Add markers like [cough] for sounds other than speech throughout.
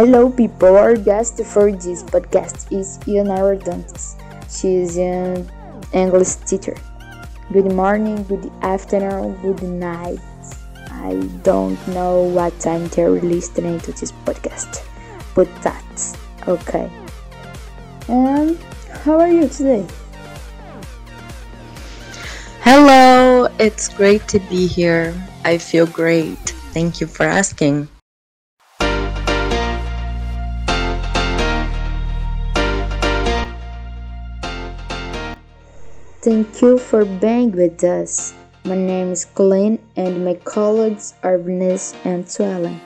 Hello, people. Our guest for this podcast is Ianara Dantas. She is an English teacher. Good morning, good afternoon, good night. I don't know what time they're listening to this podcast, but that's okay. And how are you today? Hello, it's great to be here. I feel great. Thank you for asking. Thank you for being with us. My name is Kaline and my colleagues are Venice and Suellen.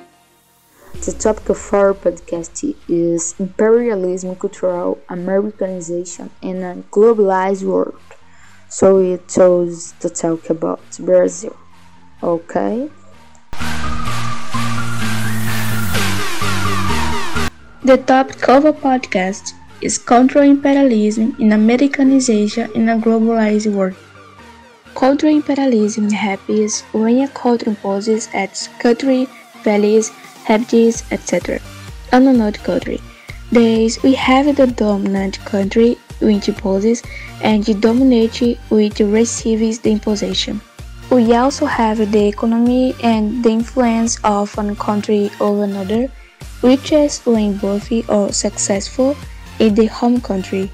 The topic of our podcast is imperialism, cultural Americanization in a globalized world. So we chose to talk about Brazil. Okay? The topic of our podcast is cultural imperialism in Americanization in a globalized world. Cultural imperialism happens when a country imposes its country, values, habits, etc. on oh, another country. Thus, we have the dominant country which imposes and the dominant which receives the imposition. We also have the economy and the influence of one country over another, which is when both are successful in the home country.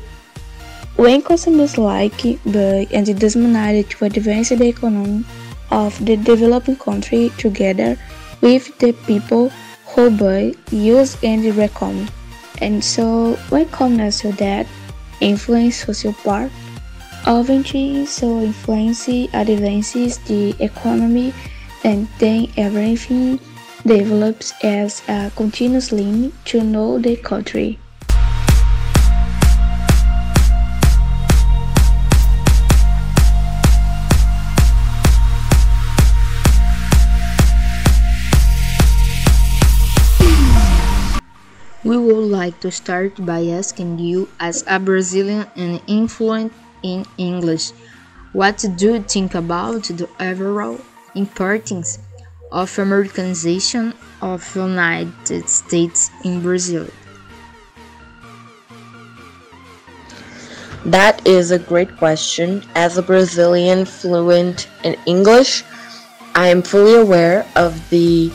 When consumers like buy and demand to advance the economy of the developing country together with the people who buy, use and recommend. And so when commerce so that influence social part of so influence advances the economy and then everything develops as a continuous link to know the country. We would like to start by asking you, as a Brazilian and influent in English, what do you think about the overall importance of Americanization of the United States in Brazil? That is a great question. As a Brazilian fluent in English, I am fully aware of the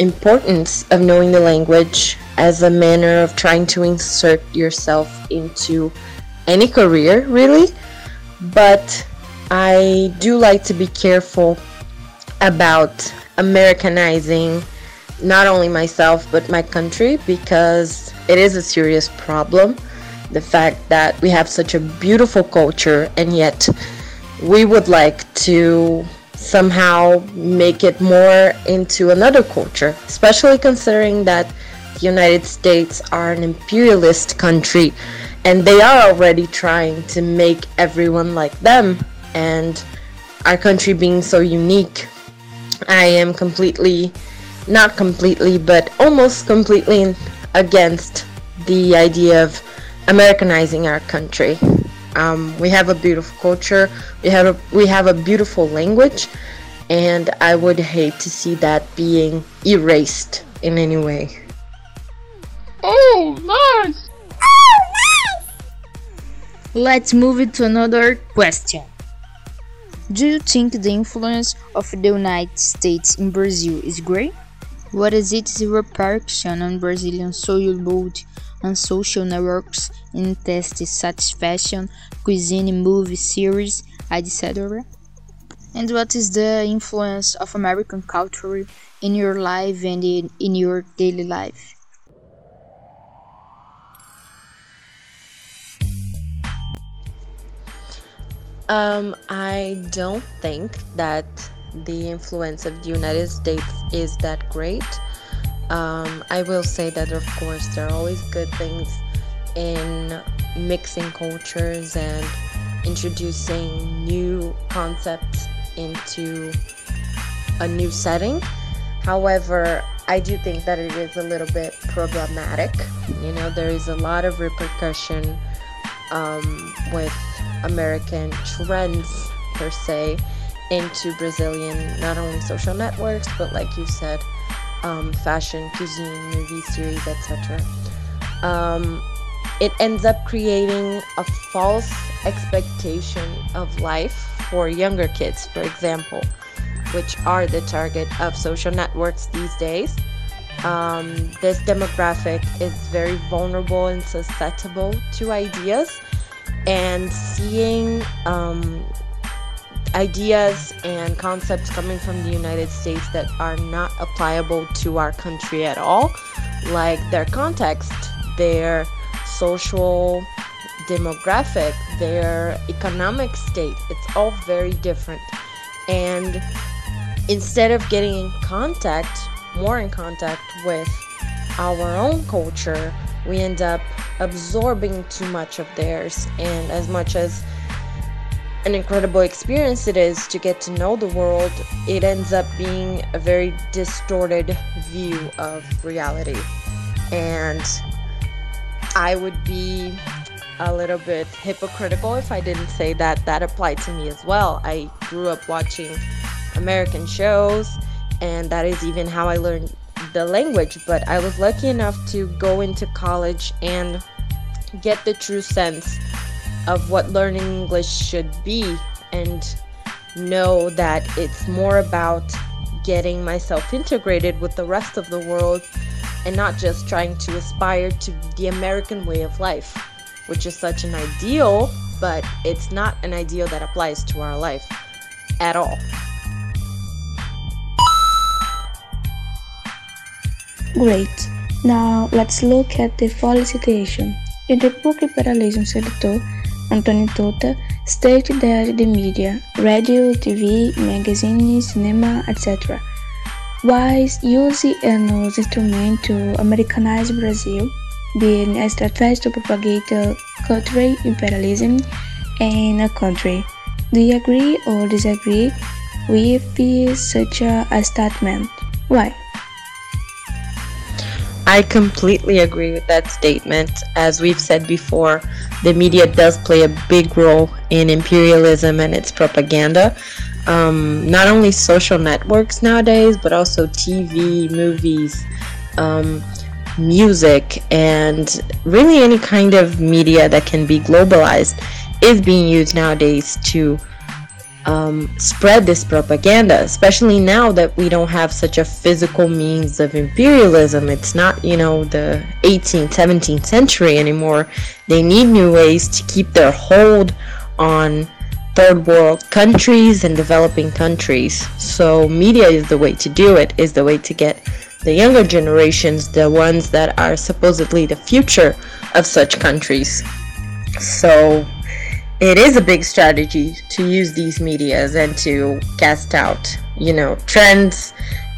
importance of knowing the language as a manner of trying to insert yourself into any career, really. But I do like to be careful about Americanizing not only myself but my country because it is a serious problem. The fact that we have such a beautiful culture and yet we would like to somehow make it more into another culture, especially considering that United States are an imperialist country and they are already trying to make everyone like them. And our country being so unique, I am completely, not completely, but almost completely against the idea of Americanizing our country. Um, we have a beautiful culture. We have a, we have a beautiful language, and I would hate to see that being erased in any way. Oh, nice! Oh, nice! Let's move it to another question. Do you think the influence of the United States in Brazil is great? What is its repercussion on Brazilian social mood, on social networks, in tastes, satisfaction, cuisine, movie, series, etc.? And what is the influence of American culture in your life and in, in your daily life? Um, I don't think that the influence of the United States is that great. Um, I will say that, of course, there are always good things in mixing cultures and introducing new concepts into a new setting. However, I do think that it is a little bit problematic. You know, there is a lot of repercussion um, with American trends per se into Brazilian not only social networks but like you said um, fashion, cuisine, movie series, etc. Um, it ends up creating a false expectation of life for younger kids, for example, which are the target of social networks these days. Um, this demographic is very vulnerable and susceptible to ideas, and seeing um, ideas and concepts coming from the United States that are not applicable to our country at all, like their context, their social demographic, their economic state. It's all very different. And instead of getting in contact, more in contact with our own culture, we end up absorbing too much of theirs. And as much as an incredible experience it is to get to know the world, it ends up being a very distorted view of reality. And I would be a little bit hypocritical if I didn't say that that applied to me as well. I grew up watching American shows, and that is even how I learned the language. But I was lucky enough to go into college and get the true sense of what learning English should be and know that it's more about getting myself integrated with the rest of the world and not just trying to aspire to the American way of life, which is such an ideal, but it's not an ideal that applies to our life at all. Great. Now let's look at the follow situation. In the book Imperialism Sedutor, Antonio Tota stated that the media, radio, TV, magazines, cinema, etc., was used as an instrument to Americanize Brazil, being a strategy to propagate cultural imperialism in a country. Do you agree or disagree with such a statement? Why? I completely agree with that statement. As we've said before, the media does play a big role in imperialism and its propaganda. Um, not only social networks nowadays, but also TV, movies, um, music, and really any kind of media that can be globalized is being used nowadays to um, spread this propaganda, especially now that we don't have such a physical means of imperialism. It's not, you know, the 18th, 17th century anymore. They need new ways to keep their hold on third world countries and developing countries. So, media is the way to do it, is the way to get the younger generations, the ones that are supposedly the future of such countries. So, it is a big strategy to use these medias and to cast out, you know, trends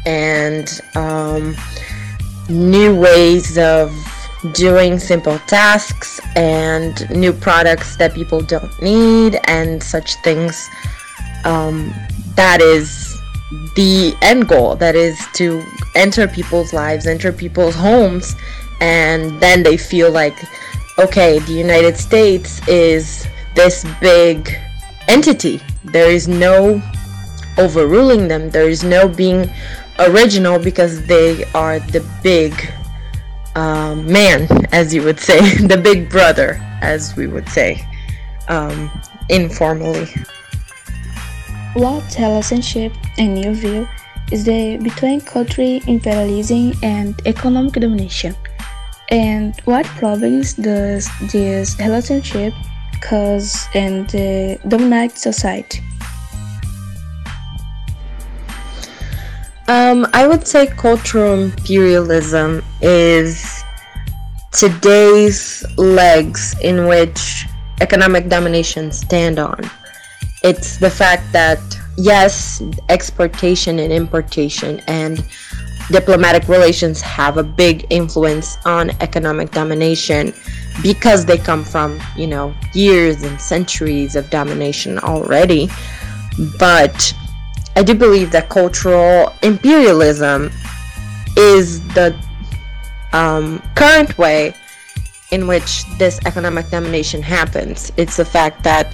and um, new ways of doing simple tasks and new products that people don't need and such things. Um, that is the end goal. That is to enter people's lives, enter people's homes, and then they feel like, okay, the United States is this big entity. There is no overruling them, there is no being original because they are the big um, man, as you would say, [laughs] the big brother, as we would say um, informally. What relationship, in your view, is the between country imperialism and economic domination? And what problems does this relationship cause and uh, dominate society? Um, I would say cultural imperialism is today's legs in which economic domination stand on. It's the fact that yes, exportation and importation and diplomatic relations have a big influence on economic domination because they come from, you know, years and centuries of domination already. But I do believe that cultural imperialism is the um, current way in which this economic domination happens. It's the fact that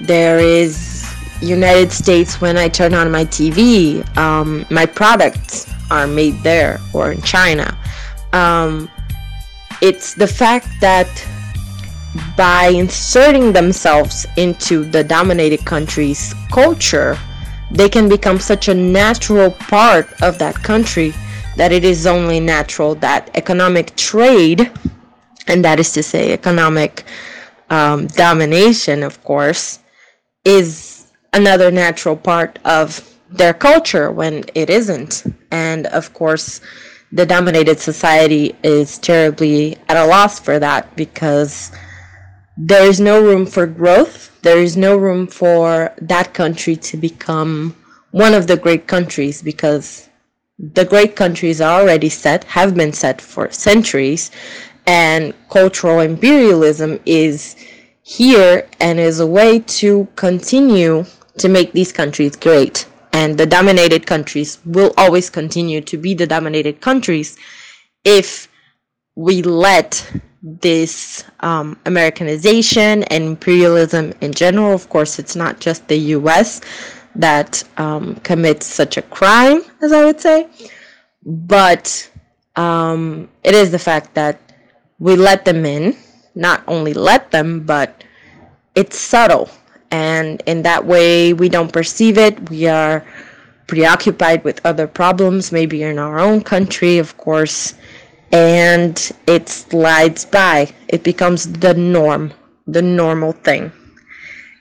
there is United States, when I turn on my TV, um, my products are made there or in China. Um, it's the fact that by inserting themselves into the dominated country's culture, they can become such a natural part of that country that it is only natural that economic trade, and that is to say, economic um, domination, of course, is another natural part of their culture when it isn't. And of course, the dominated society is terribly at a loss for that because there is no room for growth. There is no room for that country to become one of the great countries because the great countries are already set, have been set for centuries, and cultural imperialism is here and is a way to continue to make these countries great. And the dominated countries will always continue to be the dominated countries if we let this um, Americanization and imperialism in general, of course, it's not just the US that um, commits such a crime, as I would say, but um, it is the fact that we let them in, not only let them, but it's subtle. And in that way, we don't perceive it. We are preoccupied with other problems, maybe in our own country, of course and it slides by. It becomes the norm, the normal thing.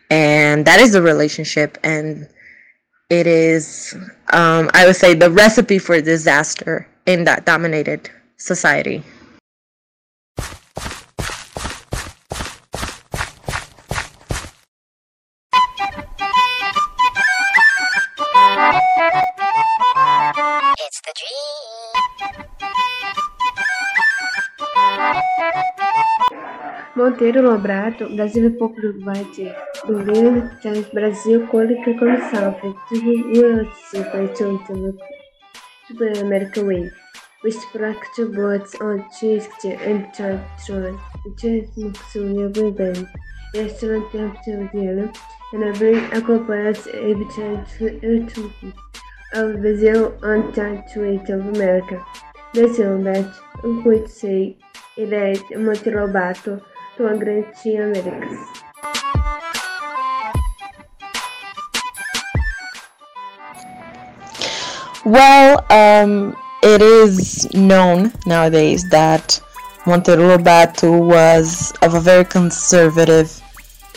And that is the relationship. And it is, um, I would say, the recipe for disaster in that dominated society. Monteiro Lobrato, Brasil Popular Bate, Governo Times Brasil, Cônica Comissão, UFC, Paiton, Super American Way, which black to boards on Tuesday and Tron, James Muxunia Wimbledon, Restaurant Temptation Dealer, and I bring acrobats, evidence, and of Brazil on Tatuate of America. Brasil, that, um could say, ele é Monteiro Lobato, to a grande Américas. Well, um, it is known nowadays that Monteiro Lobato was of a very conservative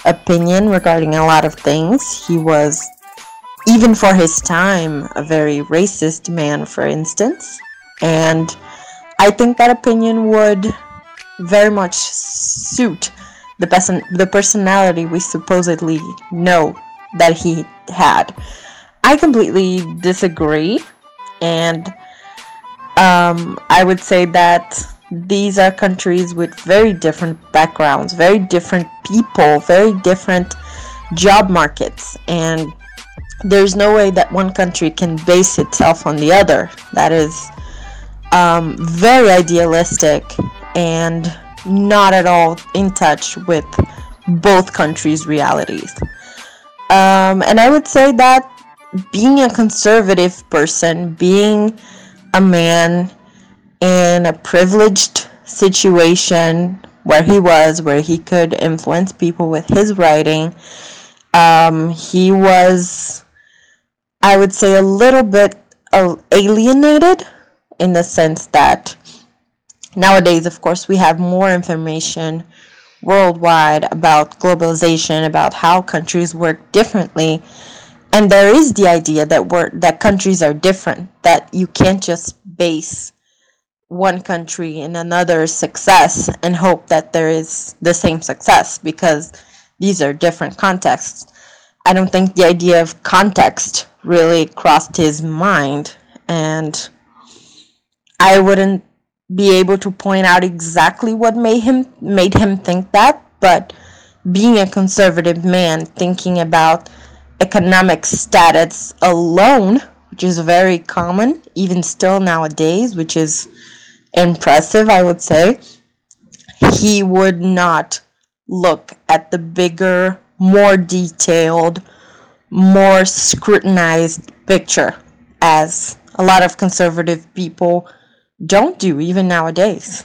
opinion regarding a lot of things. He was, even for his time, a very racist man, for instance. And I think that opinion would very much suit the person the personality we supposedly know that he had. I completely disagree and um, I would say that these are countries with very different backgrounds, very different people, very different job markets, and there's no way that one country can base itself on the other. That is um, very idealistic and not at all in touch with both countries' realities. Um, and I would say that being a conservative person, being a man in a privileged situation where he was, where he could influence people with his writing, um, he was, I would say, a little bit alienated in the sense that nowadays, of course, we have more information worldwide about globalization, about how countries work differently. And there is the idea that we're, that countries are different, that you can't just base one country in another's success and hope that there is the same success because these are different contexts. I don't think the idea of context really crossed his mind and I wouldn't be able to point out exactly what made him made him think that, but being a conservative man thinking about economic status alone, which is very common even still nowadays, which is impressive, I would say, he would not look at the bigger, more detailed, more scrutinized picture, as a lot of conservative people don't do even nowadays.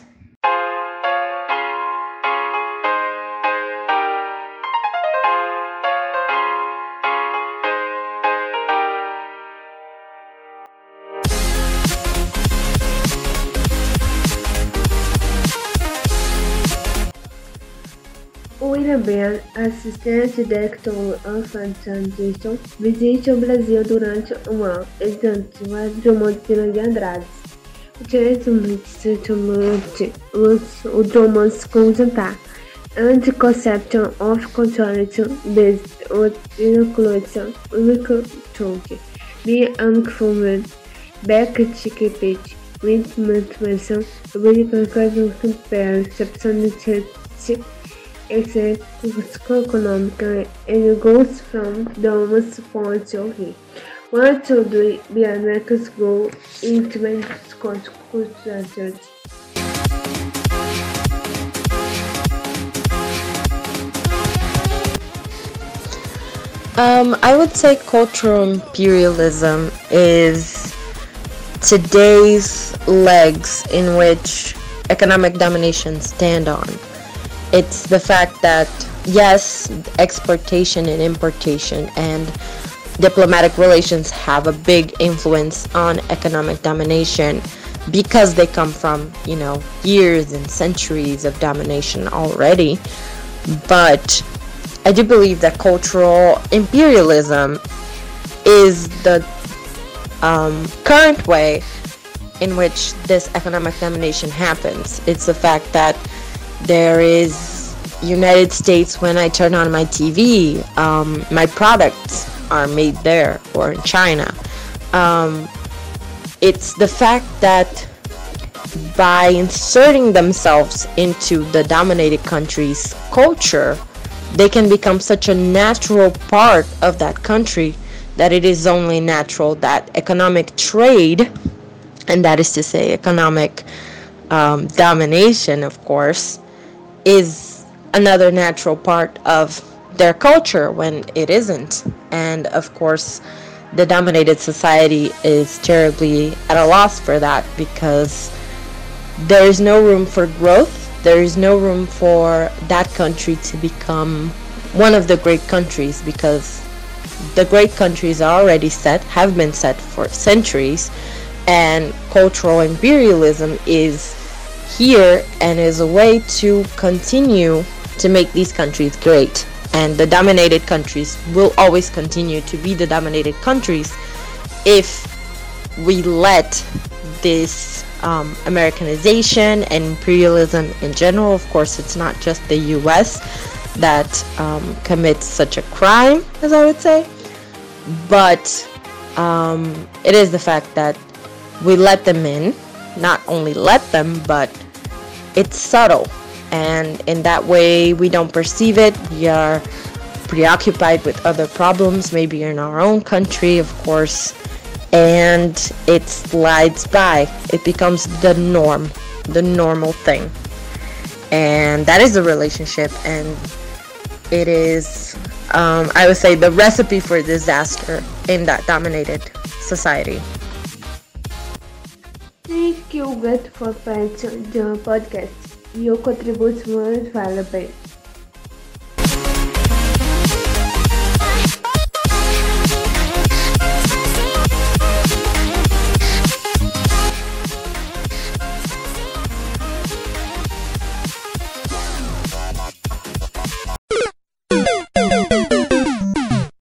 assistente Decton Anson Dixon visite o Brasil durante um ano, exante mais de Montina de Andrade. Diretamente o Drummond's com jantar. Anticonception of Controlling Based on Inoculation Recruiting. The Uncommon Back Ticket Page with Mathematics um Conception Test perception, econômica and it goes from Thomas point of view. One to three biometrics go into culture. Um, I would say cultural imperialism is today's legs in which economic domination stand on. It's the fact that yes, exportation and importation and diplomatic relations have a big influence on economic domination because they come from, you know, years and centuries of domination already. But I do believe that cultural imperialism is the um, current way in which this economic domination happens. It's the fact that there is United States when I turn on my TV, um, my products are made there or in China. Um, it's the fact that by inserting themselves into the dominated country's culture, they can become such a natural part of that country that it is only natural that economic trade, and that is to say, economic um, domination, of course, is another natural part of their culture when it isn't. And of course, the dominated society is terribly at a loss for that because there is no room for growth there is no room for that country to become one of the great countries because the great countries are already set, have been set for centuries, and cultural imperialism is here and is a way to continue to make these countries great. And the dominated countries will always continue to be the dominated countries if we let this um, Americanization and imperialism in general. Of course, it's not just the US that um, commits such a crime, as I would say, but um, it is the fact that we let them in. Not only let them, but it's subtle, and in that way, we don't perceive it. We are preoccupied with other problems, maybe in our own country, of course and it slides by. It becomes the norm, the normal thing. And that is the relationship, and it is, um, I would say, the recipe for disaster in that dominated society. You, Gut, for part the podcast. Your contribution was valuable.